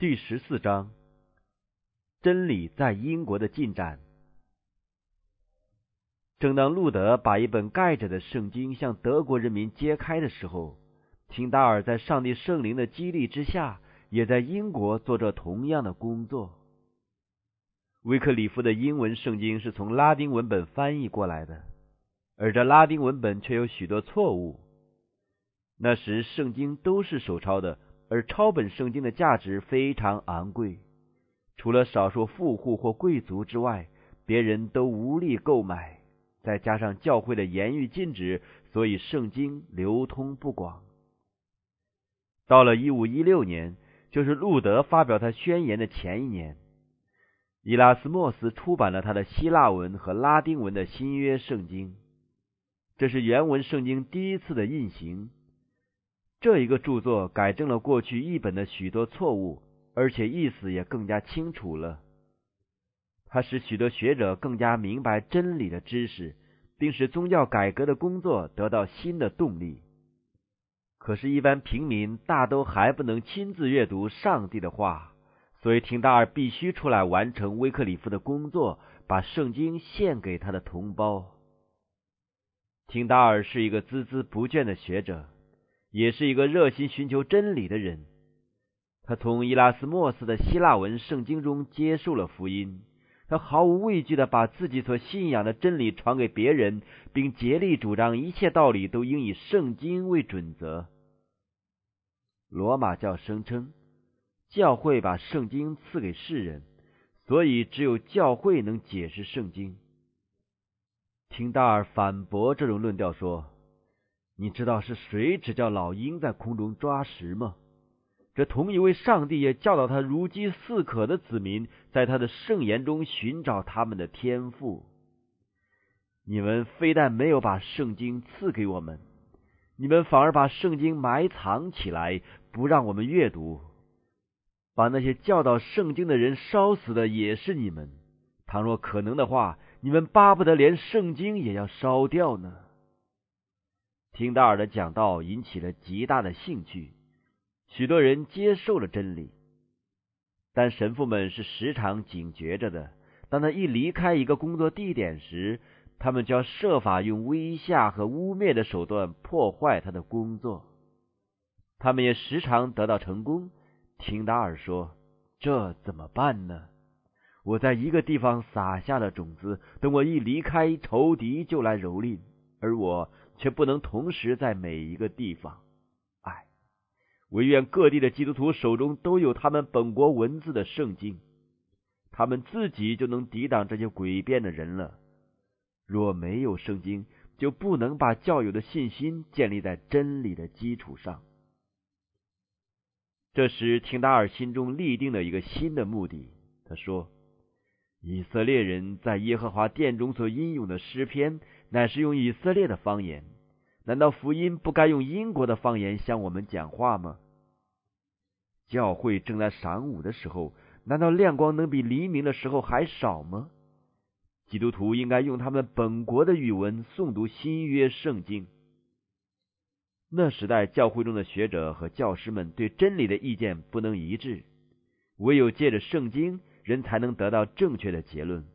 第十四章：真理在英国的进展。正当路德把一本盖着的圣经向德国人民揭开的时候，廷达尔在上帝圣灵的激励之下，也在英国做着同样的工作。威克里夫的英文圣经是从拉丁文本翻译过来的，而这拉丁文本却有许多错误。那时圣经都是手抄的。而抄本圣经的价值非常昂贵，除了少数富户或贵族之外，别人都无力购买。再加上教会的言语禁止，所以圣经流通不广。到了一五一六年，就是路德发表他宣言的前一年，伊拉斯莫斯出版了他的希腊文和拉丁文的新约圣经，这是原文圣经第一次的印行。这一个著作改正了过去译本的许多错误，而且意思也更加清楚了。它使许多学者更加明白真理的知识，并使宗教改革的工作得到新的动力。可是，一般平民大都还不能亲自阅读上帝的话，所以廷达尔必须出来完成威克里夫的工作，把圣经献给他的同胞。廷达尔是一个孜孜不倦的学者。也是一个热心寻求真理的人。他从伊拉斯莫斯的希腊文圣经中接受了福音，他毫无畏惧的把自己所信仰的真理传给别人，并竭力主张一切道理都应以圣经为准则。罗马教声称，教会把圣经赐给世人，所以只有教会能解释圣经。廷达尔反驳这种论调说。你知道是谁指教老鹰在空中抓食吗？这同一位上帝也教导他如饥似渴的子民，在他的圣言中寻找他们的天赋。你们非但没有把圣经赐给我们，你们反而把圣经埋藏起来，不让我们阅读。把那些教导圣经的人烧死的也是你们。倘若可能的话，你们巴不得连圣经也要烧掉呢。听达尔的讲道引起了极大的兴趣，许多人接受了真理，但神父们是时常警觉着的。当他一离开一个工作地点时，他们就要设法用威吓和污蔑的手段破坏他的工作。他们也时常得到成功。听达尔说：“这怎么办呢？我在一个地方撒下了种子，等我一离开，仇敌就来蹂躏，而我。”却不能同时在每一个地方。唉，唯愿各地的基督徒手中都有他们本国文字的圣经，他们自己就能抵挡这些诡辩的人了。若没有圣经，就不能把教友的信心建立在真理的基础上。这时，廷达尔心中立定了一个新的目的。他说：“以色列人在耶和华殿中所应用的诗篇。”乃是用以色列的方言，难道福音不该用英国的方言向我们讲话吗？教会正在晌午的时候，难道亮光能比黎明的时候还少吗？基督徒应该用他们本国的语文诵读新约圣经。那时代教会中的学者和教师们对真理的意见不能一致，唯有借着圣经，人才能得到正确的结论。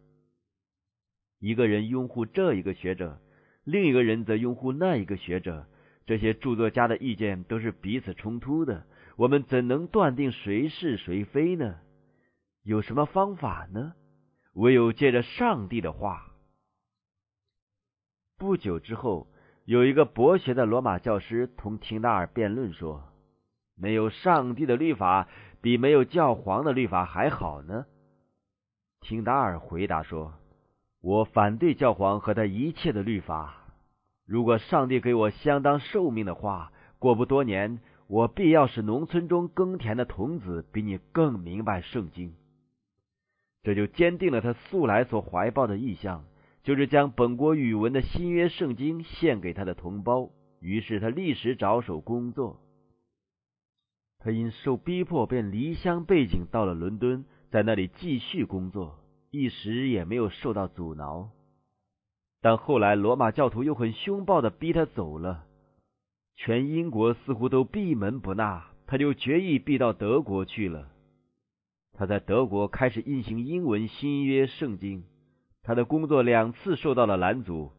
一个人拥护这一个学者，另一个人则拥护那一个学者。这些著作家的意见都是彼此冲突的。我们怎能断定谁是谁非呢？有什么方法呢？唯有借着上帝的话。不久之后，有一个博学的罗马教师同廷达尔辩论说：“没有上帝的律法，比没有教皇的律法还好呢。”廷达尔回答说。我反对教皇和他一切的律法。如果上帝给我相当寿命的话，过不多年，我必要使农村中耕田的童子比你更明白圣经。这就坚定了他素来所怀抱的意向，就是将本国语文的新约圣经献给他的同胞。于是他立时着手工作。他因受逼迫，便离乡背井到了伦敦，在那里继续工作。一时也没有受到阻挠，但后来罗马教徒又很凶暴的逼他走了，全英国似乎都闭门不纳，他就决意避到德国去了。他在德国开始印行英文新约圣经。他的工作两次受到了拦阻，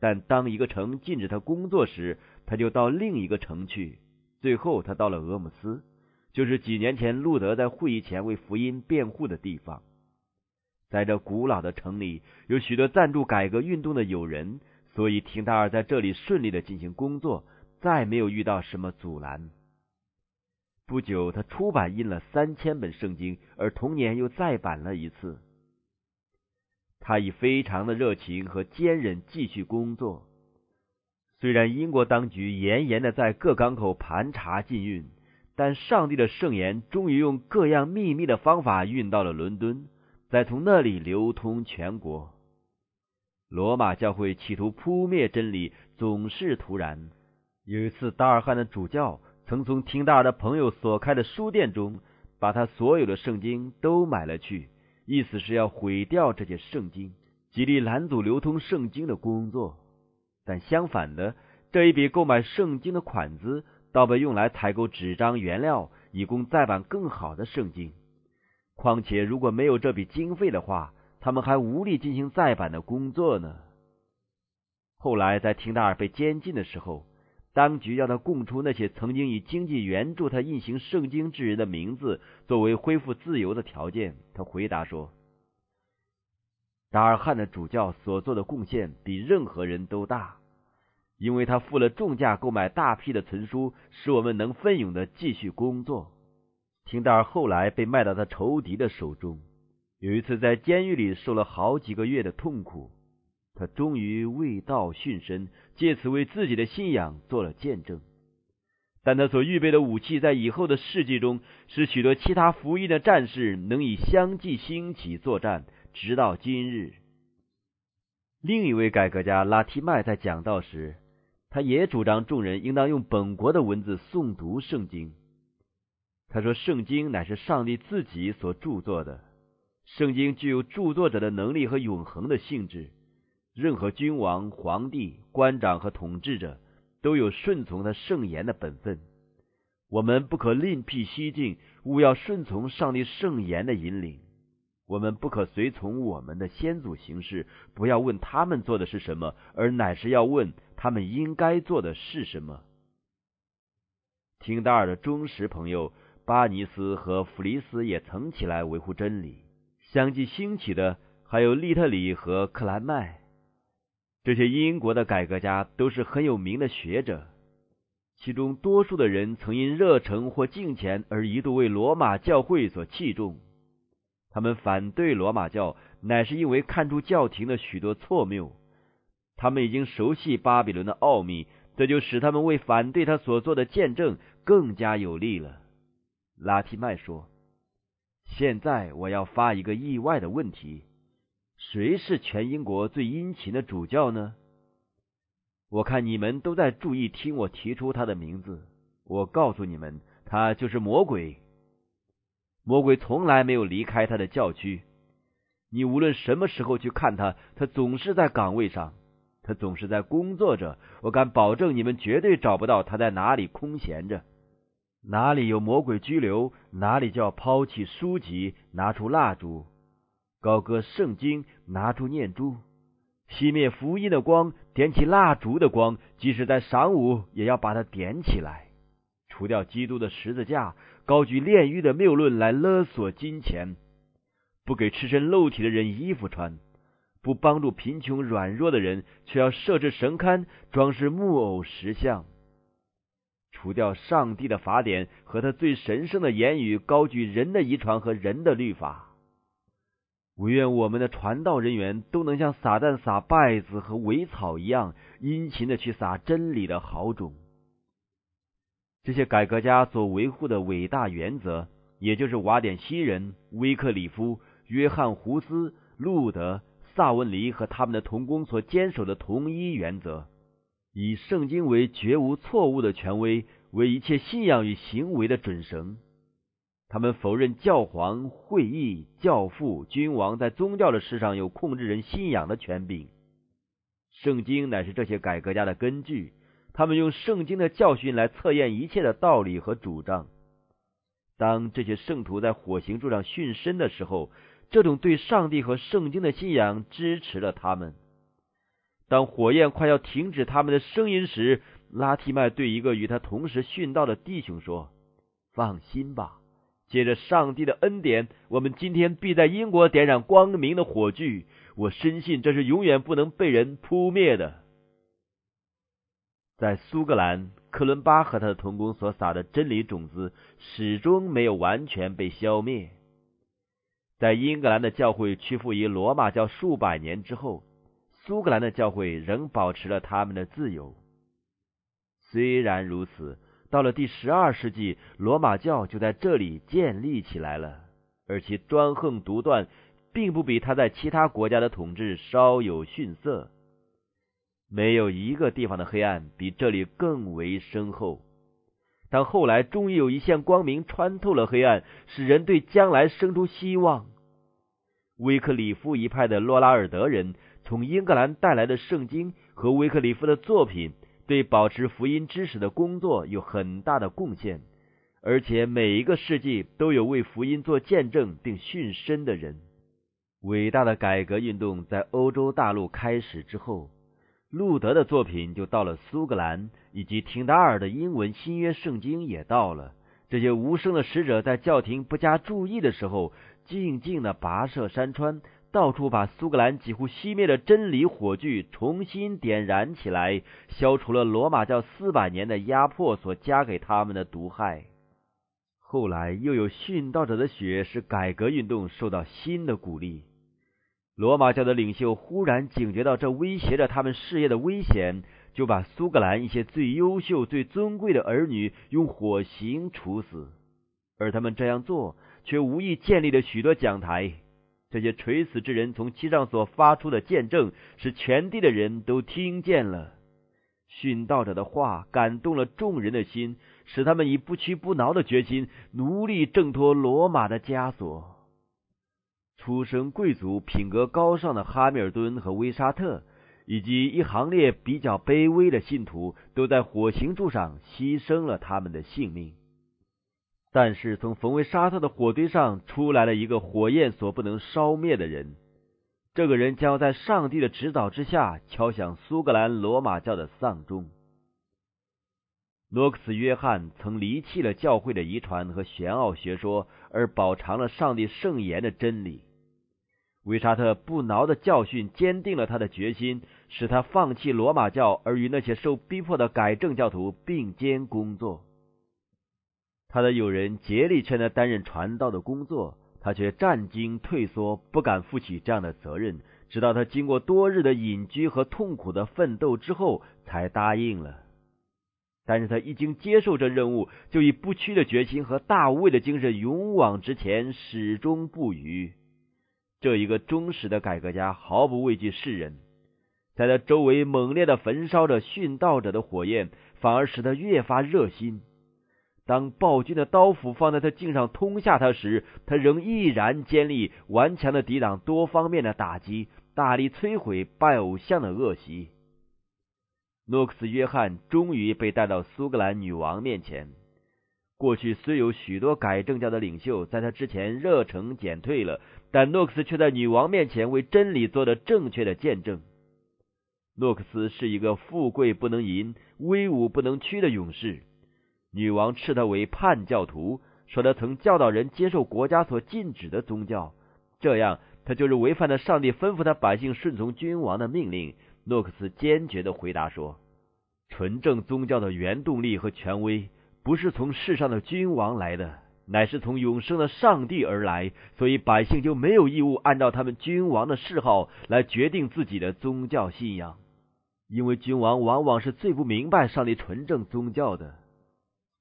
但当一个城禁止他工作时，他就到另一个城去。最后，他到了俄姆斯，就是几年前路德在会议前为福音辩护的地方。在这古老的城里，有许多赞助改革运动的友人，所以廷达尔在这里顺利的进行工作，再没有遇到什么阻拦。不久，他出版印了三千本圣经，而同年又再版了一次。他以非常的热情和坚韧继续工作。虽然英国当局严严的在各港口盘查禁运，但上帝的圣言终于用各样秘密的方法运到了伦敦，再从那里流通全国。罗马教会企图扑灭真理，总是突然。有一次，达尔汉的主教。曾从听大的朋友所开的书店中，把他所有的圣经都买了去，意思是要毁掉这些圣经，极力拦阻流通圣经的工作。但相反的，这一笔购买圣经的款子，倒被用来采购纸张原料，以供再版更好的圣经。况且，如果没有这笔经费的话，他们还无力进行再版的工作呢。后来，在廷达尔被监禁的时候。当局要他供出那些曾经以经济援助他印行圣经之人的名字，作为恢复自由的条件。他回答说：“达尔汉的主教所做的贡献比任何人都大，因为他付了重价购买大批的存书，使我们能奋勇的继续工作。”廷达尔后来被卖到他仇敌的手中，有一次在监狱里受了好几个月的痛苦。他终于为道殉身，借此为自己的信仰做了见证。但他所预备的武器，在以后的世纪中，使许多其他福音的战士能以相继兴起作战，直到今日。另一位改革家拉提麦在讲道时，他也主张众人应当用本国的文字诵读圣经。他说：“圣经乃是上帝自己所著作的，圣经具有著作者的能力和永恒的性质。”任何君王、皇帝、官长和统治者都有顺从他圣言的本分。我们不可另辟蹊径，勿要顺从上帝圣言的引领。我们不可随从我们的先祖行事，不要问他们做的是什么，而乃是要问他们应该做的是什么。听达尔的忠实朋友巴尼斯和弗里斯也曾起来维护真理。相继兴起的还有利特里和克兰麦。这些英国的改革家都是很有名的学者，其中多数的人曾因热诚或敬虔而一度为罗马教会所器重。他们反对罗马教，乃是因为看出教廷的许多错谬。他们已经熟悉巴比伦的奥秘，这就使他们为反对他所做的见证更加有力了。拉提麦说：“现在我要发一个意外的问题。”谁是全英国最殷勤的主教呢？我看你们都在注意听我提出他的名字。我告诉你们，他就是魔鬼。魔鬼从来没有离开他的教区。你无论什么时候去看他，他总是在岗位上，他总是在工作着。我敢保证，你们绝对找不到他在哪里空闲着。哪里有魔鬼拘留，哪里就要抛弃书籍，拿出蜡烛。高歌圣经，拿出念珠，熄灭福音的光，点起蜡烛的光，即使在晌午，也要把它点起来。除掉基督的十字架，高举炼狱的谬论来勒索金钱，不给赤身露体的人衣服穿，不帮助贫穷软弱的人，却要设置神龛装饰木偶石像。除掉上帝的法典和他最神圣的言语，高举人的遗传和人的律法。唯愿我们的传道人员都能像撒旦撒稗子和苇草一样殷勤的去撒真理的好种。这些改革家所维护的伟大原则，也就是瓦典西人、威克里夫、约翰胡斯、路德、萨文尼和他们的同工所坚守的同一原则：以圣经为绝无错误的权威，为一切信仰与行为的准绳。他们否认教皇、会议、教父、君王在宗教的事上有控制人信仰的权柄。圣经乃是这些改革家的根据，他们用圣经的教训来测验一切的道理和主张。当这些圣徒在火刑柱上殉身的时候，这种对上帝和圣经的信仰支持了他们。当火焰快要停止他们的声音时，拉提麦对一个与他同时殉道的弟兄说：“放心吧，借着上帝的恩典，我们今天必在英国点燃光明的火炬。我深信这是永远不能被人扑灭的。”在苏格兰，克伦巴和他的同工所撒的真理种子始终没有完全被消灭。在英格兰的教会屈服于罗马教数百年之后。苏格兰的教会仍保持了他们的自由。虽然如此，到了第十二世纪，罗马教就在这里建立起来了，而其专横独断，并不比他在其他国家的统治稍有逊色。没有一个地方的黑暗比这里更为深厚。但后来终于有一线光明穿透了黑暗，使人对将来生出希望。威克里夫一派的洛拉尔德人。从英格兰带来的圣经和威克里夫的作品，对保持福音知识的工作有很大的贡献。而且每一个世纪都有为福音做见证并殉身的人。伟大的改革运动在欧洲大陆开始之后，路德的作品就到了苏格兰，以及廷达尔的英文新约圣经也到了。这些无声的使者在教廷不加注意的时候，静静的跋涉山川。到处把苏格兰几乎熄灭的真理火炬重新点燃起来，消除了罗马教四百年的压迫所加给他们的毒害。后来又有殉道者的血，使改革运动受到新的鼓励。罗马教的领袖忽然警觉到这威胁着他们事业的危险，就把苏格兰一些最优秀、最尊贵的儿女用火刑处死。而他们这样做，却无意建立了许多讲台。这些垂死之人从其上所发出的见证，使全地的人都听见了。殉道者的话感动了众人的心，使他们以不屈不挠的决心，努力挣脱罗马的枷锁。出身贵族、品格高尚的哈密尔顿和威沙特，以及一行列比较卑微的信徒，都在火刑柱上牺牲了他们的性命。但是，从冯维沙特的火堆上出来了一个火焰所不能烧灭的人。这个人将要在上帝的指导之下敲响苏格兰罗马教的丧钟。诺克斯约翰曾离弃了教会的遗传和玄奥学说，而饱尝了上帝圣言的真理。维沙特不挠的教训坚定了他的决心，使他放弃罗马教，而与那些受逼迫的改正教徒并肩工作。他的友人竭力劝他担任传道的工作，他却战惊退缩，不敢负起这样的责任。直到他经过多日的隐居和痛苦的奋斗之后，才答应了。但是他一经接受这任务，就以不屈的决心和大无畏的精神勇往直前，始终不渝。这一个忠实的改革家毫不畏惧世人，在他周围猛烈的焚烧着殉道者的火焰，反而使他越发热心。当暴君的刀斧放在他颈上通下他时，他仍毅然坚立，顽强的抵挡多方面的打击，大力摧毁拜偶像的恶习。诺克斯·约翰终于被带到苏格兰女王面前。过去虽有许多改正教的领袖在他之前热诚减退了，但诺克斯却在女王面前为真理做了正确的见证。诺克斯是一个富贵不能淫、威武不能屈的勇士。女王斥他为叛教徒，说他曾教导人接受国家所禁止的宗教，这样他就是违反了上帝吩咐他百姓顺从君王的命令。诺克斯坚决的回答说：“纯正宗教的原动力和权威不是从世上的君王来的，乃是从永生的上帝而来，所以百姓就没有义务按照他们君王的嗜好来决定自己的宗教信仰，因为君王往往是最不明白上帝纯正宗教的。”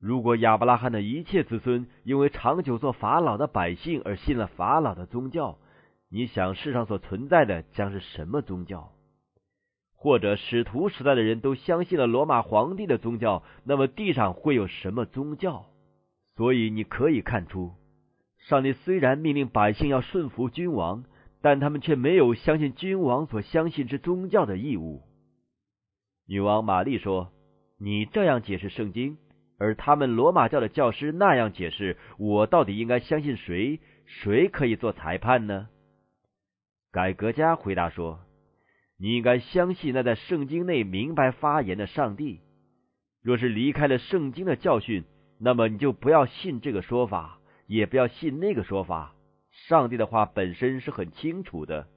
如果亚伯拉罕的一切子孙因为长久做法老的百姓而信了法老的宗教，你想世上所存在的将是什么宗教？或者使徒时代的人都相信了罗马皇帝的宗教，那么地上会有什么宗教？所以你可以看出，上帝虽然命令百姓要顺服君王，但他们却没有相信君王所相信之宗教的义务。女王玛丽说：“你这样解释圣经。”而他们罗马教的教师那样解释，我到底应该相信谁？谁可以做裁判呢？改革家回答说：“你应该相信那在圣经内明白发言的上帝。若是离开了圣经的教训，那么你就不要信这个说法，也不要信那个说法。上帝的话本身是很清楚的。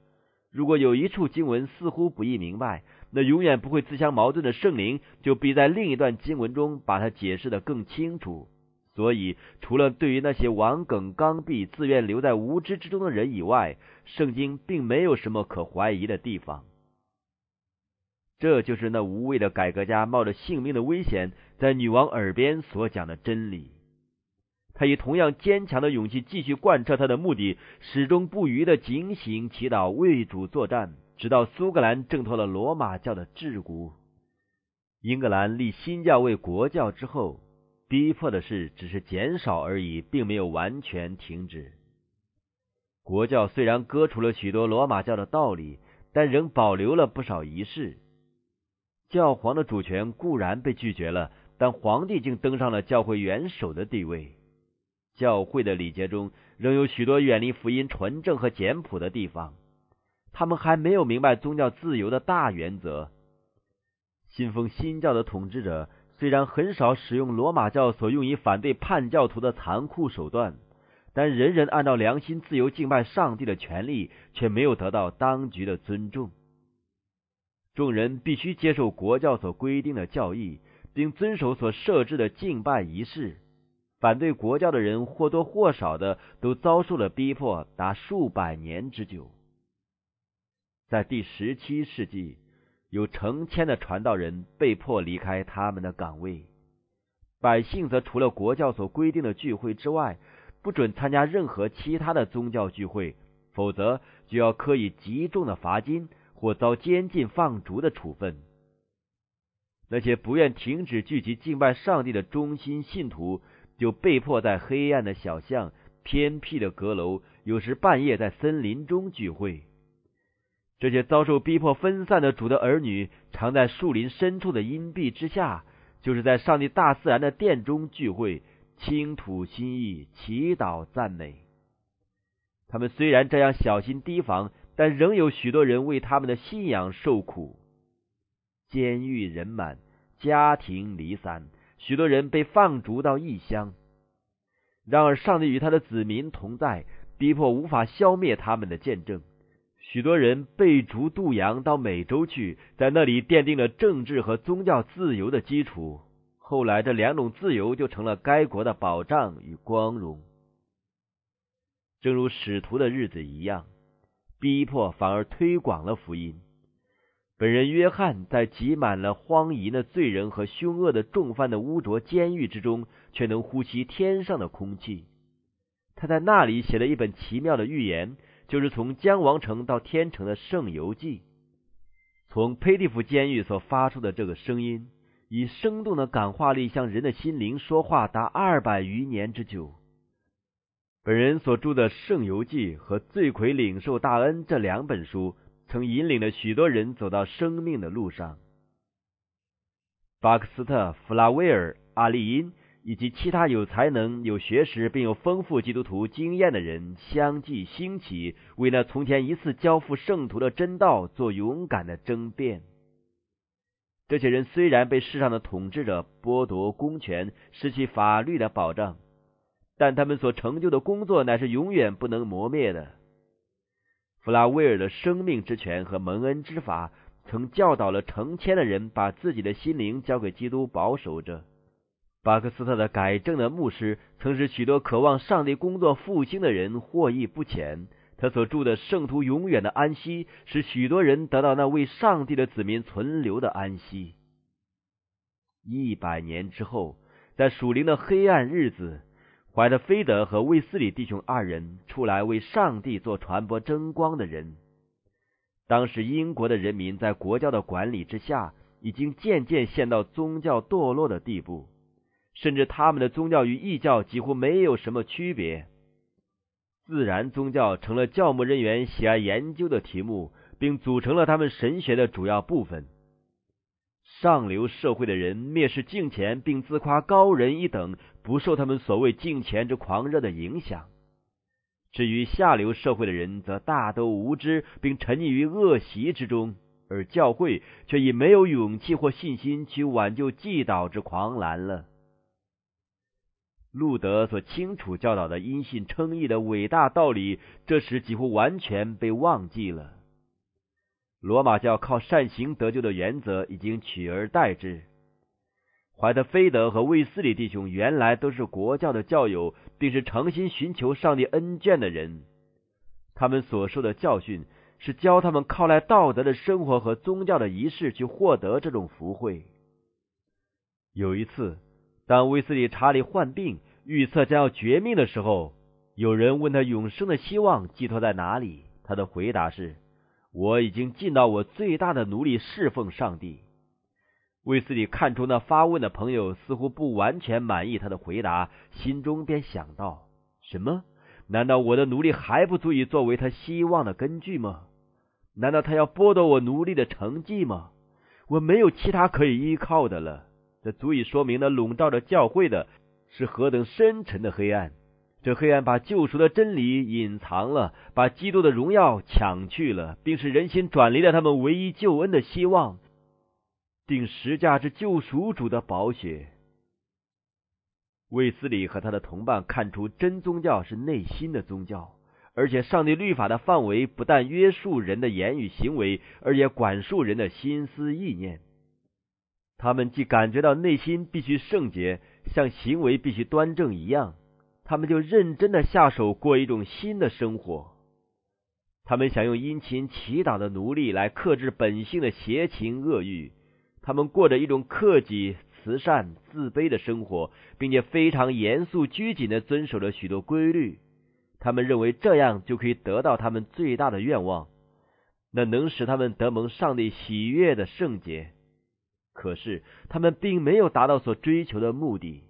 如果有一处经文似乎不易明白，那永远不会自相矛盾的圣灵，就必在另一段经文中把它解释的更清楚。所以，除了对于那些顽梗刚愎、自愿留在无知之中的人以外，圣经并没有什么可怀疑的地方。这就是那无畏的改革家冒着性命的危险，在女王耳边所讲的真理。他以同样坚强的勇气继续贯彻他的目的，始终不渝的警醒、祈祷、为主作战。直到苏格兰挣脱了罗马教的桎梏，英格兰立新教为国教之后，逼迫的事只是减少而已，并没有完全停止。国教虽然割除了许多罗马教的道理，但仍保留了不少仪式。教皇的主权固然被拒绝了，但皇帝竟登上了教会元首的地位。教会的礼节中仍有许多远离福音纯正和简朴的地方。他们还没有明白宗教自由的大原则。信奉新教的统治者虽然很少使用罗马教所用以反对叛教徒的残酷手段，但人人按照良心自由敬拜上帝的权利却没有得到当局的尊重。众人必须接受国教所规定的教义，并遵守所设置的敬拜仪式。反对国教的人或多或少的都遭受了逼迫，达数百年之久。在第十七世纪，有成千的传道人被迫离开他们的岗位，百姓则除了国教所规定的聚会之外，不准参加任何其他的宗教聚会，否则就要科以极重的罚金或遭监禁放逐的处分。那些不愿停止聚集敬拜上帝的忠心信徒，就被迫在黑暗的小巷、偏僻的阁楼，有时半夜在森林中聚会。这些遭受逼迫分散的主的儿女，常在树林深处的阴蔽之下，就是在上帝大自然的殿中聚会，倾吐心意，祈祷赞美。他们虽然这样小心提防，但仍有许多人为他们的信仰受苦。监狱人满，家庭离散，许多人被放逐到异乡。然而，上帝与他的子民同在，逼迫无法消灭他们的见证。许多人被逐渡洋到美洲去，在那里奠定了政治和宗教自由的基础。后来，这两种自由就成了该国的保障与光荣。正如使徒的日子一样，逼迫反而推广了福音。本人约翰在挤满了荒淫的罪人和凶恶的重犯的污浊监狱之中，却能呼吸天上的空气。他在那里写了一本奇妙的预言。就是从江王城到天城的圣游记，从佩蒂夫监狱所发出的这个声音，以生动的感化力向人的心灵说话，达二百余年之久。本人所著的《圣游记》和《罪魁领受大恩》这两本书，曾引领了许多人走到生命的路上。巴克斯特、弗拉威尔、阿利因。以及其他有才能、有学识并有丰富基督徒经验的人相继兴起，为那从前一次交付圣徒的真道做勇敢的争辩。这些人虽然被世上的统治者剥夺公权，失去法律的保障，但他们所成就的工作乃是永远不能磨灭的。弗拉威尔的生命之泉和蒙恩之法，曾教导了成千的人，把自己的心灵交给基督保守着。巴克斯特的改正的牧师，曾使许多渴望上帝工作复兴的人获益不浅。他所著的《圣徒永远的安息》，使许多人得到那为上帝的子民存留的安息。一百年之后，在属灵的黑暗日子，怀着菲德和卫斯理弟兄二人出来为上帝做传播争光的人。当时英国的人民在国教的管理之下，已经渐渐陷到宗教堕落的地步。甚至他们的宗教与异教几乎没有什么区别，自然宗教成了教牧人员喜爱研究的题目，并组成了他们神学的主要部分。上流社会的人蔑视敬钱，并自夸高人一等，不受他们所谓敬钱之狂热的影响。至于下流社会的人，则大都无知，并沉溺于恶习之中，而教会却已没有勇气或信心去挽救既倒之狂澜了。路德所清楚教导的因信称义的伟大道理，这时几乎完全被忘记了。罗马教靠善行得救的原则已经取而代之。怀特菲德和卫斯理弟兄原来都是国教的教友，并是诚心寻求上帝恩眷的人。他们所受的教训是教他们靠赖道德的生活和宗教的仪式去获得这种福惠。有一次，当威斯理查理患病，预测将要绝命的时候，有人问他永生的希望寄托在哪里，他的回答是。我已经尽到我最大的努力侍奉上帝。卫斯理看出那发问的朋友似乎不完全满意他的回答，心中便想到：什么？难道我的努力还不足以作为他希望的根据吗？难道他要剥夺我努力的成绩吗？我没有其他可以依靠的了。这足以说明那笼罩着教会的是何等深沉的黑暗。这黑暗把救赎的真理隐藏了，把基督的荣耀抢去了，并使人心转离了他们唯一救恩的希望，定十架之救赎主的宝血。卫斯理和他的同伴看出，真宗教是内心的宗教，而且上帝律法的范围不但约束人的言语行为，而且管束人的心思意念。他们既感觉到内心必须圣洁，像行为必须端正一样。他们就认真的下手过一种新的生活。他们想用殷勤祈祷的奴隶来克制本性的邪情恶欲。他们过着一种克己、慈善、自卑的生活，并且非常严肃拘谨的遵守着许多规律。他们认为这样就可以得到他们最大的愿望，那能使他们得蒙上帝喜悦的圣洁。可是他们并没有达到所追求的目的。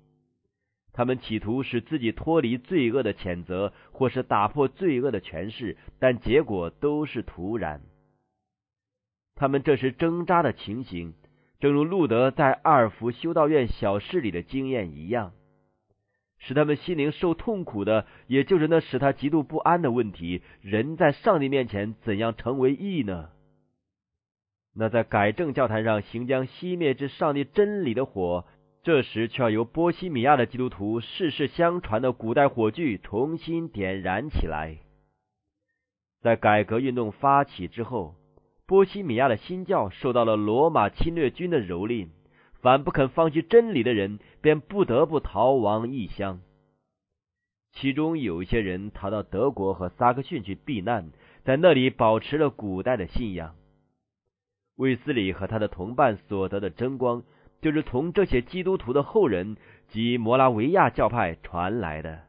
他们企图使自己脱离罪恶的谴责，或是打破罪恶的权势，但结果都是徒然。他们这时挣扎的情形，正如路德在阿尔弗修道院小事里的经验一样，使他们心灵受痛苦的，也就是那使他极度不安的问题：人在上帝面前怎样成为义呢？那在改正教坛上行将熄灭之上帝真理的火。这时，却要由波西米亚的基督徒世世相传的古代火炬重新点燃起来。在改革运动发起之后，波西米亚的新教受到了罗马侵略军的蹂躏，凡不肯放弃真理的人，便不得不逃亡异乡。其中有一些人逃到德国和萨克逊去避难，在那里保持了古代的信仰。卫斯理和他的同伴所得的争光。就是从这些基督徒的后人及摩拉维亚教派传来的。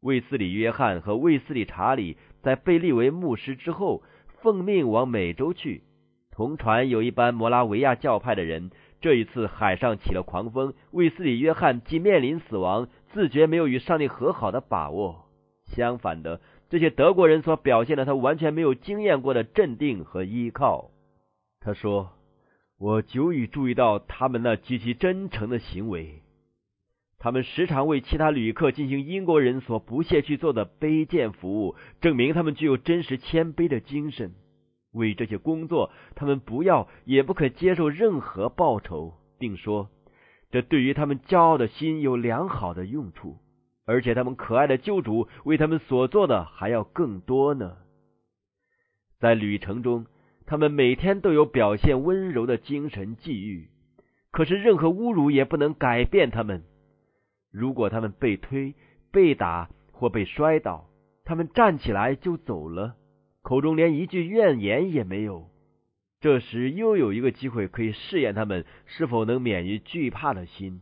卫斯理约翰和卫斯理查理在被立为牧师之后，奉命往美洲去。同船有一班摩拉维亚教派的人。这一次海上起了狂风，卫斯理约翰既面临死亡，自觉没有与上帝和好的把握。相反的，这些德国人所表现的，他完全没有经验过的镇定和依靠。他说。我久已注意到他们那极其真诚的行为，他们时常为其他旅客进行英国人所不屑去做的卑贱服务，证明他们具有真实谦卑的精神。为这些工作，他们不要也不可接受任何报酬，并说这对于他们骄傲的心有良好的用处，而且他们可爱的救主为他们所做的还要更多呢。在旅程中。他们每天都有表现温柔的精神际遇，可是任何侮辱也不能改变他们。如果他们被推、被打或被摔倒，他们站起来就走了，口中连一句怨言也没有。这时又有一个机会可以试验他们是否能免于惧怕的心，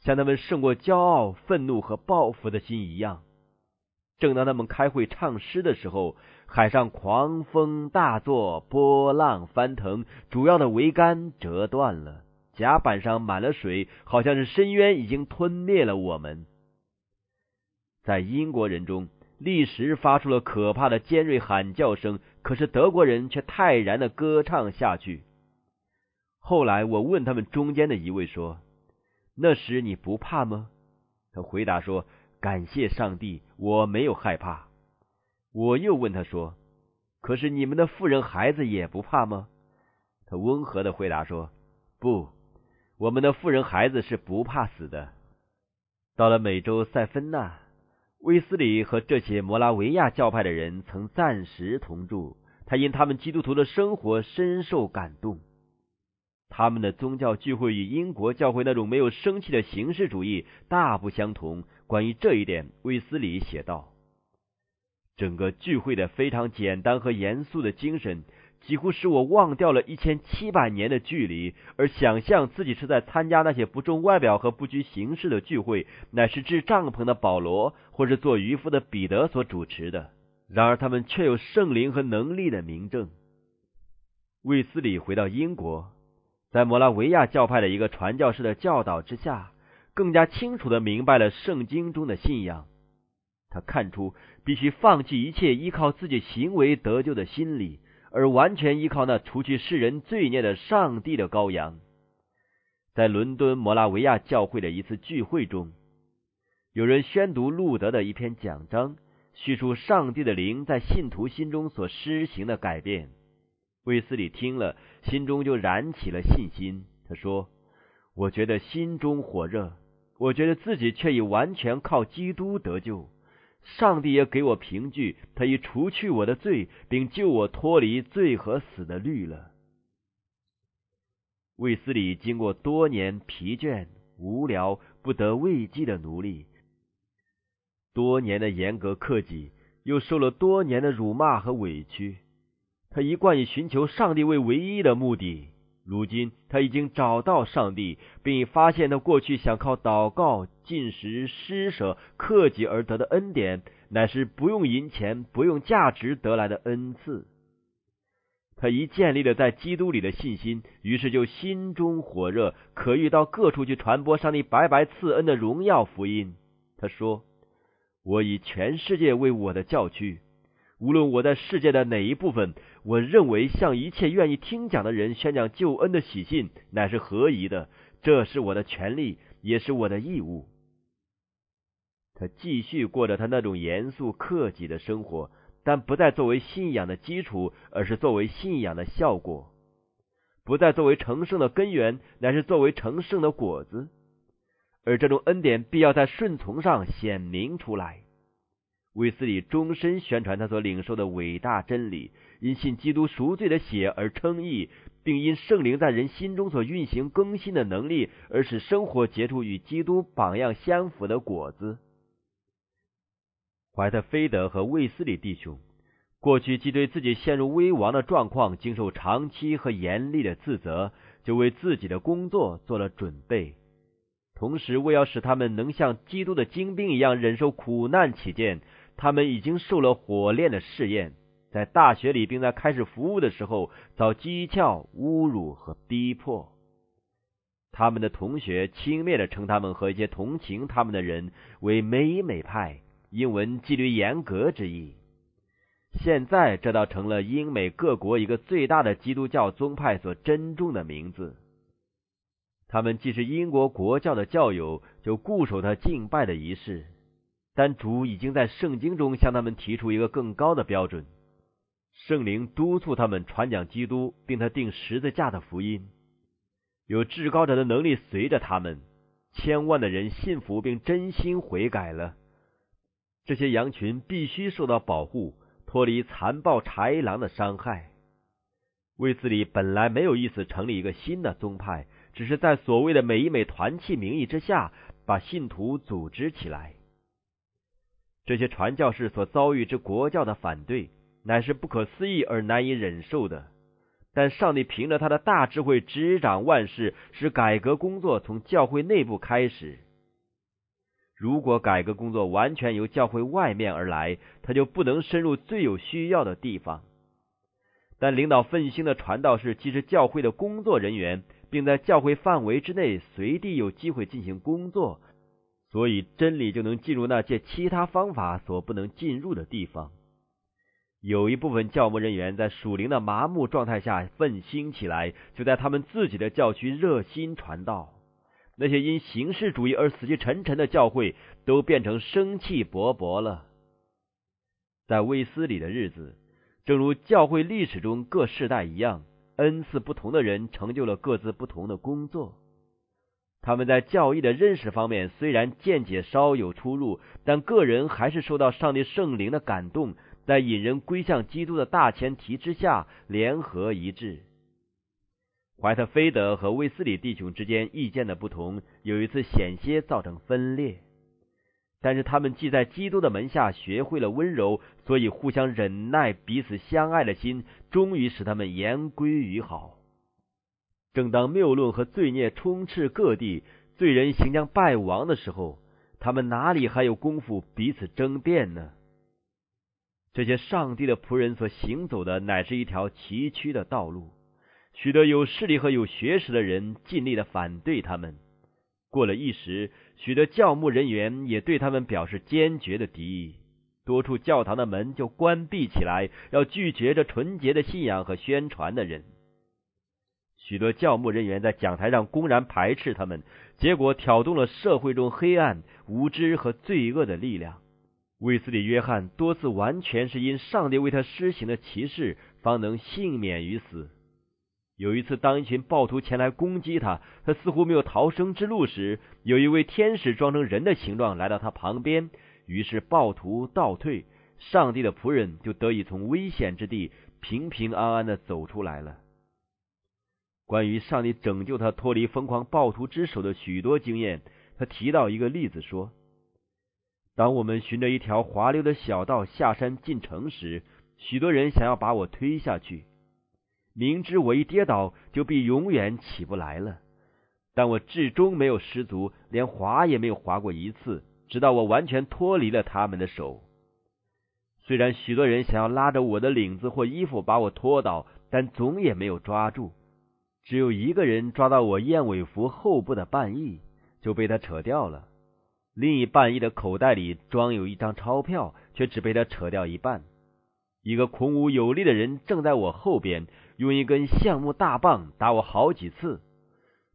像他们胜过骄傲、愤怒和报复的心一样。正当他们开会唱诗的时候。海上狂风大作，波浪翻腾，主要的桅杆折断了，甲板上满了水，好像是深渊已经吞灭了我们。在英国人中，立时发出了可怕的尖锐喊叫声，可是德国人却泰然的歌唱下去。后来我问他们中间的一位说：“那时你不怕吗？”他回答说：“感谢上帝，我没有害怕。”我又问他说：“可是你们的妇人孩子也不怕吗？”他温和的回答说：“不，我们的妇人孩子是不怕死的。”到了美洲塞芬纳，威斯里和这些摩拉维亚教派的人曾暂时同住，他因他们基督徒的生活深受感动。他们的宗教聚会与英国教会那种没有生气的形式主义大不相同。关于这一点，卫斯理写道：“整个聚会的非常简单和严肃的精神，几乎使我忘掉了一千七百年的距离，而想象自己是在参加那些不重外表和不拘形式的聚会，乃是置帐篷的保罗或是做渔夫的彼得所主持的。然而，他们却有圣灵和能力的明证。”卫斯理回到英国。在摩拉维亚教派的一个传教士的教导之下，更加清楚的明白了圣经中的信仰。他看出必须放弃一切依靠自己行为得救的心理，而完全依靠那除去世人罪孽的上帝的羔羊。在伦敦摩拉维亚教会的一次聚会中，有人宣读路德的一篇讲章，叙述上帝的灵在信徒心中所施行的改变。卫斯理听了，心中就燃起了信心。他说：“我觉得心中火热，我觉得自己却已完全靠基督得救。上帝也给我凭据，他已除去我的罪，并救我脱离罪和死的律了。”卫斯理经过多年疲倦、无聊、不得慰藉的努力，多年的严格克己，又受了多年的辱骂和委屈。他一贯以寻求上帝为唯一的目的。如今他已经找到上帝，并发现他过去想靠祷告、进食、施舍、克己而得的恩典，乃是不用银钱、不用价值得来的恩赐。他一建立了在基督里的信心，于是就心中火热，可欲到各处去传播上帝白白赐恩的荣耀福音。他说：“我以全世界为我的教区。”无论我在世界的哪一部分，我认为向一切愿意听讲的人宣讲救恩的喜信乃是合宜的，这是我的权利，也是我的义务。他继续过着他那种严肃克己的生活，但不再作为信仰的基础，而是作为信仰的效果；不再作为成圣的根源，乃是作为成圣的果子。而这种恩典必要在顺从上显明出来。卫斯理终身宣传他所领受的伟大真理，因信基督赎罪的血而称义，并因圣灵在人心中所运行更新的能力，而使生活结出与基督榜样相符的果子。怀特菲德和卫斯理弟兄过去既对自己陷入危亡的状况经受长期和严厉的自责，就为自己的工作做了准备，同时为要使他们能像基督的精兵一样忍受苦难起见。他们已经受了火炼的试验，在大学里，并在开始服务的时候遭讥诮、侮辱和逼迫。他们的同学轻蔑的称他们和一些同情他们的人为美美派，英文纪律严格之意。现在，这倒成了英美各国一个最大的基督教宗派所珍重的名字。他们既是英国国教的教友，就固守他敬拜的仪式。但主已经在圣经中向他们提出一个更高的标准，圣灵督促他们传讲基督，并他定十字架的福音，有至高者的能力随着他们，千万的人信服并真心悔改了。这些羊群必须受到保护，脱离残暴豺狼的伤害。卫斯理本来没有意思成立一个新的宗派，只是在所谓的美一美团契名义之下，把信徒组织起来。这些传教士所遭遇之国教的反对，乃是不可思议而难以忍受的。但上帝凭着他的大智慧执掌万事，使改革工作从教会内部开始。如果改革工作完全由教会外面而来，他就不能深入最有需要的地方。但领导奋兴的传道士既是教会的工作人员，并在教会范围之内随地有机会进行工作。所以，真理就能进入那借其他方法所不能进入的地方。有一部分教牧人员在属灵的麻木状态下奋兴起来，就在他们自己的教区热心传道。那些因形式主义而死气沉沉的教会，都变成生气勃勃了。在威斯里的日子，正如教会历史中各世代一样，恩赐不同的人成就了各自不同的工作。他们在教义的认识方面虽然见解稍有出入，但个人还是受到上帝圣灵的感动。在引人归向基督的大前提之下，联合一致。怀特菲德和卫斯理弟兄之间意见的不同，有一次险些造成分裂。但是他们既在基督的门下学会了温柔，所以互相忍耐、彼此相爱的心，终于使他们言归于好。正当谬论和罪孽充斥各地，罪人行将败亡的时候，他们哪里还有功夫彼此争辩呢？这些上帝的仆人所行走的乃是一条崎岖的道路，许多有势力和有学识的人尽力的反对他们。过了一时，许多教牧人员也对他们表示坚决的敌意，多处教堂的门就关闭起来，要拒绝这纯洁的信仰和宣传的人。许多教牧人员在讲台上公然排斥他们，结果挑动了社会中黑暗、无知和罪恶的力量。卫斯理约翰多次完全是因上帝为他施行的歧视，方能幸免于死。有一次，当一群暴徒前来攻击他，他似乎没有逃生之路时，有一位天使装成人的形状来到他旁边，于是暴徒倒退，上帝的仆人就得以从危险之地平平安安的走出来了。关于上帝拯救他脱离疯狂暴徒之手的许多经验，他提到一个例子说。当我们循着一条滑溜的小道下山进城时，许多人想要把我推下去，明知我一跌倒就必永远起不来了。但我至终没有失足，连滑也没有滑过一次，直到我完全脱离了他们的手。虽然许多人想要拉着我的领子或衣服把我拖倒，但总也没有抓住。只有一个人抓到我燕尾服后部的半翼，就被他扯掉了。另一半翼的口袋里装有一张钞票，却只被他扯掉一半。一个孔武有力的人正在我后边，用一根橡木大棒打我好几次。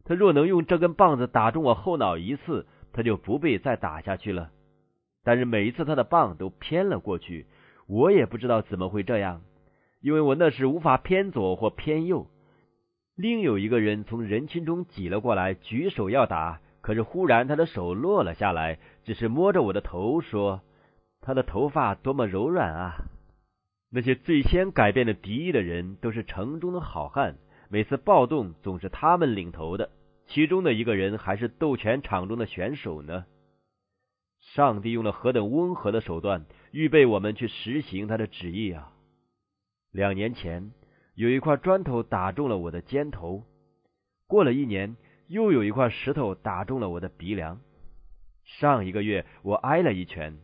他若能用这根棒子打中我后脑一次，他就不被再打下去了。但是每一次他的棒都偏了过去，我也不知道怎么会这样，因为我那时无法偏左或偏右。另有一个人从人群中挤了过来，举手要打。可是忽然，他的手落了下来，只是摸着我的头说：“他的头发多么柔软啊！”那些最先改变的敌意的人，都是城中的好汉。每次暴动总是他们领头的，其中的一个人还是斗拳场中的选手呢。上帝用了何等温和的手段，预备我们去实行他的旨意啊！两年前，有一块砖头打中了我的肩头。过了一年。又有一块石头打中了我的鼻梁。上一个月我挨了一拳，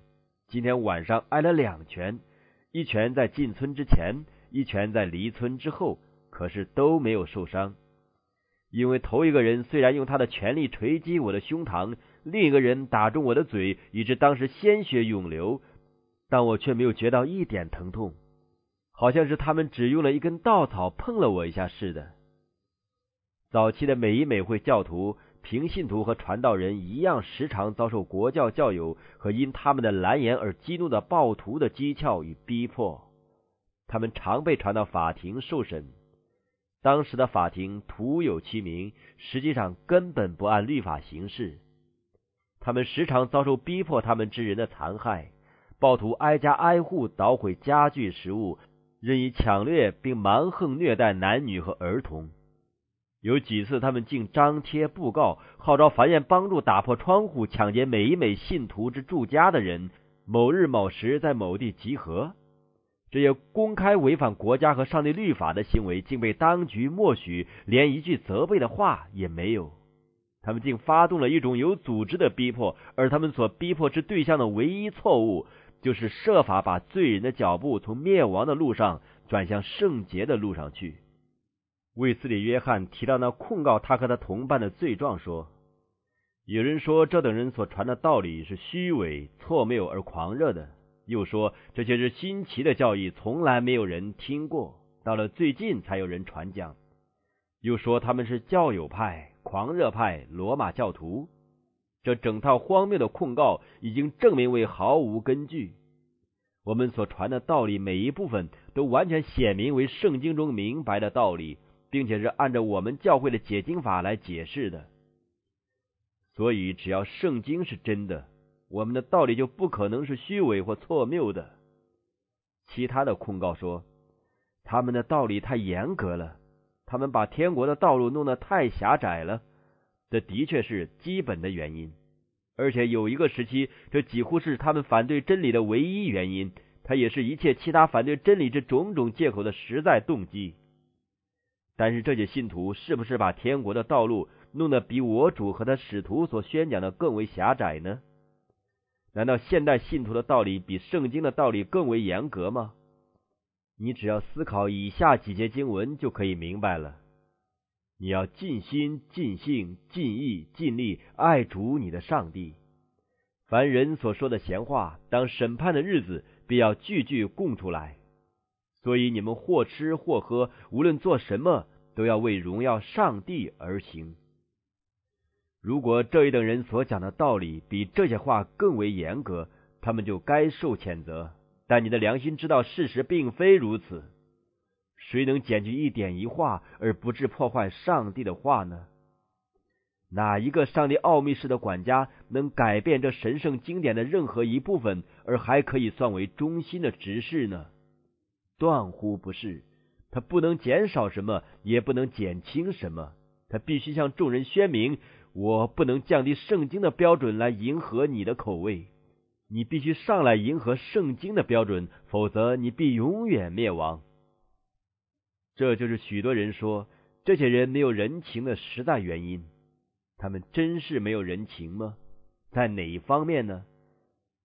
今天晚上挨了两拳，一拳在进村之前，一拳在离村之后，可是都没有受伤。因为头一个人虽然用他的全力锤击我的胸膛，另一个人打中我的嘴，以致当时鲜血涌流，但我却没有觉到一点疼痛，好像是他们只用了一根稻草碰了我一下似的。早期的美伊美会教徒、平信徒和传道人一样，时常遭受国教教友和因他们的蓝言而激怒的暴徒的讥诮与逼迫。他们常被传到法庭受审。当时的法庭徒有其名，实际上根本不按律法行事。他们时常遭受逼迫他们之人的残害。暴徒挨家挨户捣毁家具、食物，任意抢掠并蛮横虐待男女和儿童。有几次，他们竟张贴布告，号召法院帮助打破窗户、抢劫每一枚信徒之住家的人。某日某时在某地集合。这些公开违反国家和上帝律法的行为，竟被当局默许，连一句责备的话也没有。他们竟发动了一种有组织的逼迫，而他们所逼迫之对象的唯一错误，就是设法把罪人的脚步从灭亡的路上转向圣洁的路上去。卫斯理约翰提到那控告他和他同伴的罪状，说：“有人说这等人所传的道理是虚伪、错谬而狂热的，又说这些是新奇的教义，从来没有人听过，到了最近才有人传讲。又说他们是教友派、狂热派、罗马教徒。这整套荒谬的控告已经证明为毫无根据。我们所传的道理每一部分都完全显明为圣经中明白的道理，并且是按照我们教会的解经法来解释的。所以，只要圣经是真的。我们的道理就不可能是虚伪或错谬的。其他的控告说，他们的道理太严格了，他们把天国的道路弄得太狭窄了。这的确是基本的原因，而且有一个时期，这几乎是他们反对真理的唯一原因。它也是一切其他反对真理这种种借口的实在动机。但是这些信徒是不是把天国的道路弄得比我主和他使徒所宣讲的更为狭窄呢？难道现代信徒的道理比圣经的道理更为严格吗？你只要思考以下几节经文就可以明白了。你要尽心、尽性、尽意、尽力爱主你的上帝。凡人所说的闲话，当审判的日子，必要句句供出来。所以你们或吃或喝，无论做什么，都要为荣耀上帝而行。如果这一等人所讲的道理比这些话更为严格，他们就该受谴责。但你的良心知道事实并非如此。谁能减去一点一画而不致破坏上帝的话呢？哪一个上帝奥秘式的管家能改变这神圣经典的任何一部分，而还可以算为中心的执事呢？断乎不是。他不能减少什么，也不能减轻什么。他必须向众人宣明。我不能降低圣经的标准来迎合你的口味，你必须上来迎合圣经的标准，否则你必永远灭亡。这就是许多人说这些人没有人情的实在原因。他们真是没有人情吗？在哪一方面呢？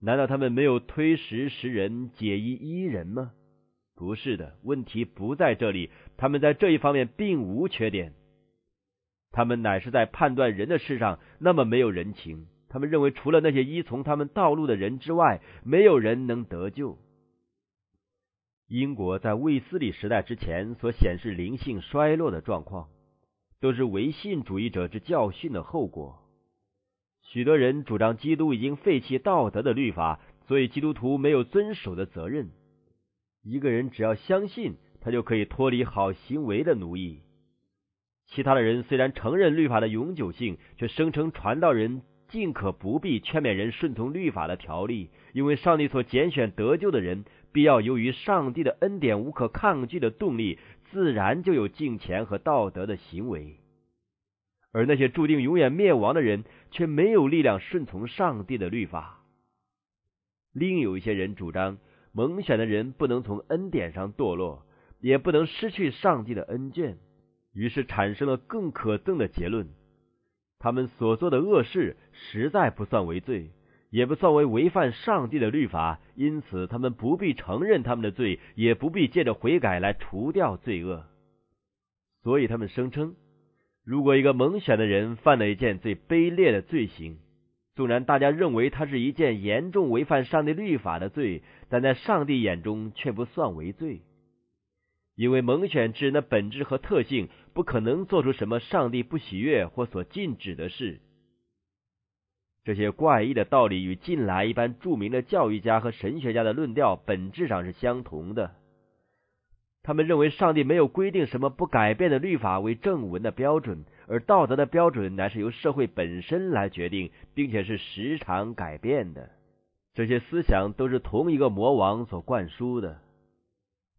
难道他们没有推实实人、解衣依人吗？不是的，问题不在这里。他们在这一方面并无缺点。他们乃是在判断人的事上那么没有人情。他们认为除了那些依从他们道路的人之外，没有人能得救。英国在卫斯理时代之前所显示灵性衰落的状况，都是唯信主义者之教训的后果。许多人主张基督已经废弃道德的律法，所以基督徒没有遵守的责任。一个人只要相信，他就可以脱离好行为的奴役。其他的人虽然承认律法的永久性，却声称传道人尽可不必劝勉人顺从律法的条例，因为上帝所拣选得救的人，必要由于上帝的恩典无可抗拒的动力，自然就有敬虔和道德的行为；而那些注定永远灭亡的人，却没有力量顺从上帝的律法。另有一些人主张，蒙选的人不能从恩典上堕落，也不能失去上帝的恩眷。于是产生了更可憎的结论：他们所做的恶事实在不算为罪，也不算为违反上帝的律法，因此他们不必承认他们的罪，也不必借着悔改来除掉罪恶。所以他们声称，如果一个蒙选的人犯了一件最卑劣的罪行，纵然大家认为他是一件严重违反上帝律法的罪，但在上帝眼中却不算为罪。因为蒙选之人的本质和特性不可能做出什么上帝不喜悦或所禁止的事。这些怪异的道理与近来一般著名的教育家和神学家的论调本质上是相同的。他们认为上帝没有规定什么不改变的律法为正文的标准，而道德的标准乃是由社会本身来决定，并且是时常改变的。这些思想都是同一个魔王所灌输的。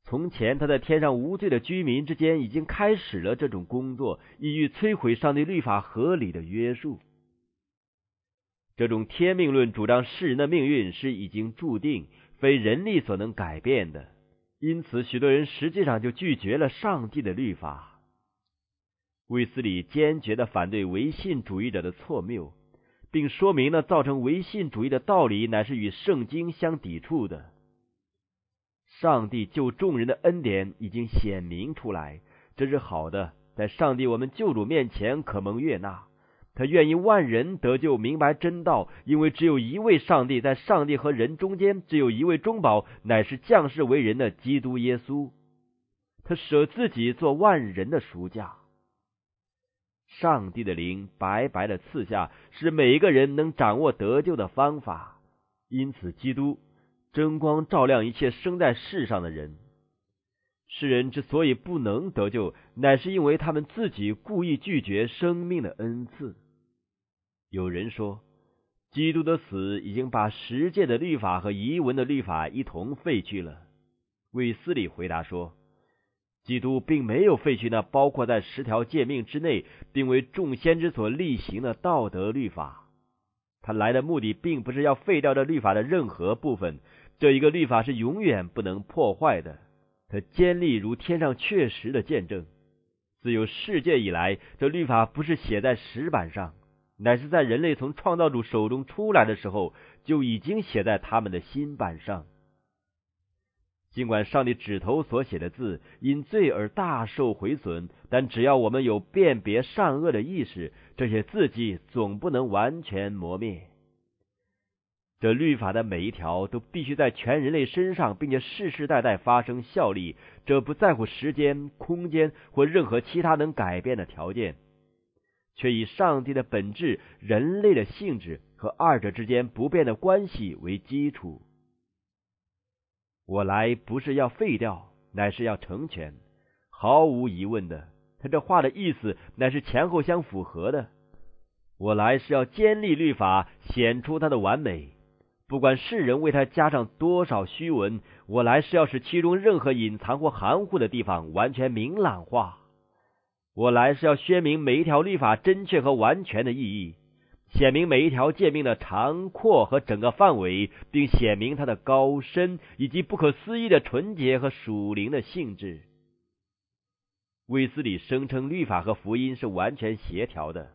从前，他在天上无罪的居民之间已经开始了这种工作，意欲摧毁上帝律法合理的约束。这种天命论主张世人的命运是已经注定，非人力所能改变的。因此，许多人实际上就拒绝了上帝的律法。卫斯理坚决的反对唯信主义者的错谬，并说明了造成唯信主义的道理乃是与圣经相抵触的。上帝救众人的恩典已经显明出来，这是好的，在上帝我们救主面前可蒙悦纳。他愿意万人得救，明白真道，因为只有一位上帝，在上帝和人中间，只有一位中保，乃是降世为人的基督耶稣。他舍自己做万人的赎价。上帝的灵白白的赐下，使每一个人能掌握得救的方法。因此，基督真光照亮一切生在世上的人。世人之所以不能得救，乃是因为他们自己故意拒绝生命的恩赐。有人说，基督的死已经把十诫的律法和遗文的律法一同废去了。卫斯理回答说，基督并没有废去那包括在十条诫命之内，并为众先知所例行的道德律法。他来的目的，并不是要废掉这律法的任何部分。这一个律法是永远不能破坏的。他坚立如天上确实的见证。自有世界以来，这律法不是写在石板上，乃是在人类从创造主手中出来的时候，就已经写在他们的心板上。尽管上帝指头所写的字因罪而大受毁损，但只要我们有辨别善恶的意识，这些字迹总不能完全磨灭。这律法的每一条都必须在全人类身上，并且世世代代发生效力。这不在乎时间、空间或任何其他能改变的条件，却以上帝的本质、人类的性质和二者之间不变的关系为基础。我来不是要废掉，乃是要成全。毫无疑问的，他这话的意思乃是前后相符合的。我来是要坚立律法，显出它的完美。不管世人为他加上多少虚文，我来是要使其中任何隐藏或含糊的地方完全明朗化。我来是要宣明每一条律法真确和完全的意义，显明每一条诫命的长阔和整个范围，并显明它的高深以及不可思议的纯洁和属灵的性质。卫斯里声称律法和福音是完全协调的。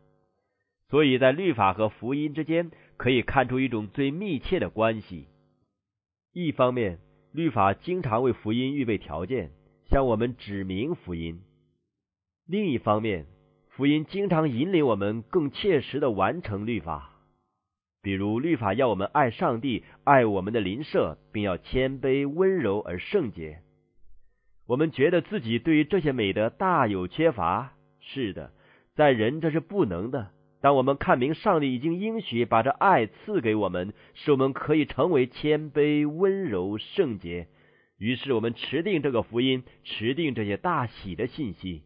所以在律法和福音之间，可以看出一种最密切的关系。一方面，律法经常为福音预备条件，向我们指明福音；另一方面，福音经常引领我们更切实的完成律法。比如，律法要我们爱上帝，爱我们的邻舍，并要谦卑、温柔而圣洁。我们觉得自己对于这些美德大有缺乏。是的，在人这是不能的。当我们看明上帝已经应许把这爱赐给我们，使我们可以成为谦卑、温柔、圣洁，于是我们持定这个福音，持定这些大喜的信息，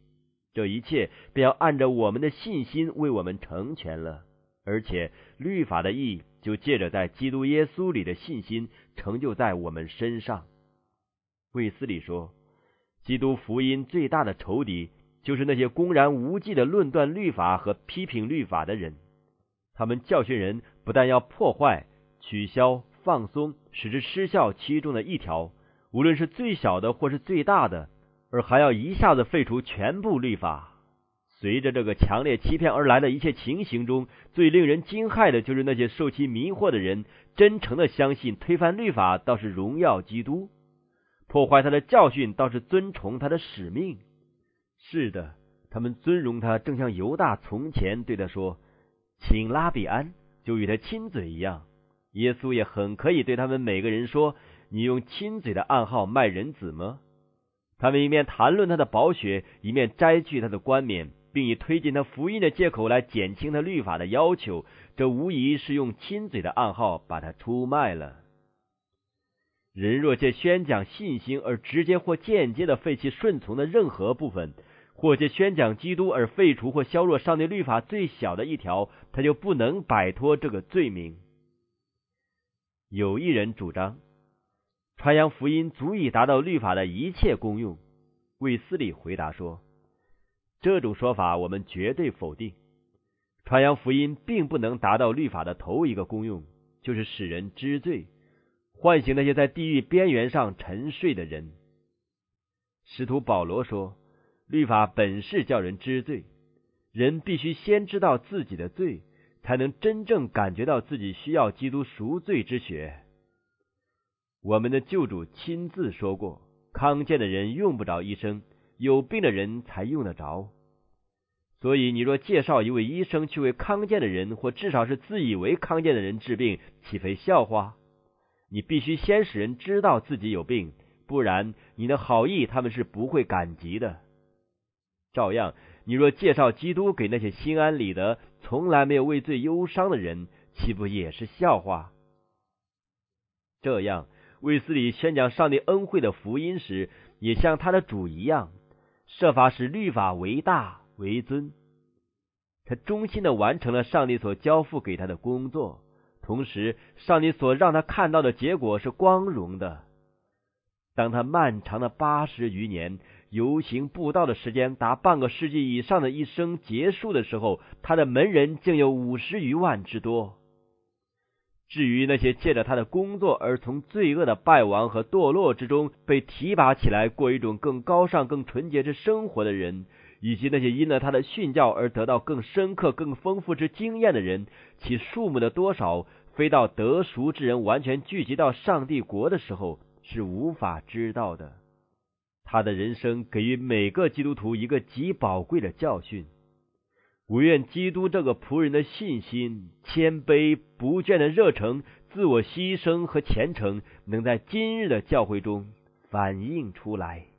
这一切便要按着我们的信心为我们成全了。而且律法的义就借着在基督耶稣里的信心成就在我们身上。卫斯理说，基督福音最大的仇敌。就是那些公然无忌的论断律法和批评律法的人，他们教训人不但要破坏、取消、放松，使之失效其中的一条，无论是最小的或是最大的，而还要一下子废除全部律法。随着这个强烈欺骗而来的一切情形中，最令人惊骇的就是那些受其迷惑的人，真诚的相信推翻律法倒是荣耀基督，破坏他的教训倒是尊崇他的使命。是的，他们尊荣他，正像犹大从前对他说：“请拉比安，就与他亲嘴一样。”耶稣也很可以对他们每个人说：“你用亲嘴的暗号卖人子吗？”他们一面谈论他的宝血，一面摘去他的冠冕，并以推进他福音的借口来减轻他律法的要求。这无疑是用亲嘴的暗号把他出卖了。人若借宣讲信心而直接或间接的废弃顺从的任何部分，或借宣讲基督而废除或削弱上帝律法最小的一条，他就不能摆脱这个罪名。有一人主张，传扬福音足以达到律法的一切功用。卫斯理回答说：“这种说法我们绝对否定。传扬福音并不能达到律法的头一个功用，就是使人知罪，唤醒那些在地狱边缘上沉睡的人。”使徒保罗说。律法本是叫人知罪，人必须先知道自己的罪，才能真正感觉到自己需要基督赎罪之血。我们的救主亲自说过：“康健的人用不着医生，有病的人才用得着。”所以，你若介绍一位医生去为康健的人，或至少是自以为康健的人治病，岂非笑话？你必须先使人知道自己有病，不然你的好意他们是不会感激的。照样，你若介绍基督给那些心安理得、从来没有为罪忧伤的人，岂不也是笑话？这样，卫斯理宣讲上帝恩惠的福音时，也像他的主一样，设法使律法为大。为尊，他忠心的完成了上帝所交付给他的工作，同时，上帝所让他看到的结果是光荣的。当他漫长的八十余年游行布道的时间达半个世纪以上的一生结束的时候，他的门人竟有五十余万之多。至于那些借着他的工作而从罪恶的败亡和堕落之中被提拔起来，过一种更高尚、更纯洁之生活的人，以及那些因了他的训教而得到更深刻、更丰富之经验的人，其数目的多少，非到得赎之人完全聚集到上帝国的时候是无法知道的。他的人生给予每个基督徒一个极宝贵的教训。我愿基督这个仆人的信心、谦卑、不倦的热诚、自我牺牲和虔诚，能在今日的教会中反映出来。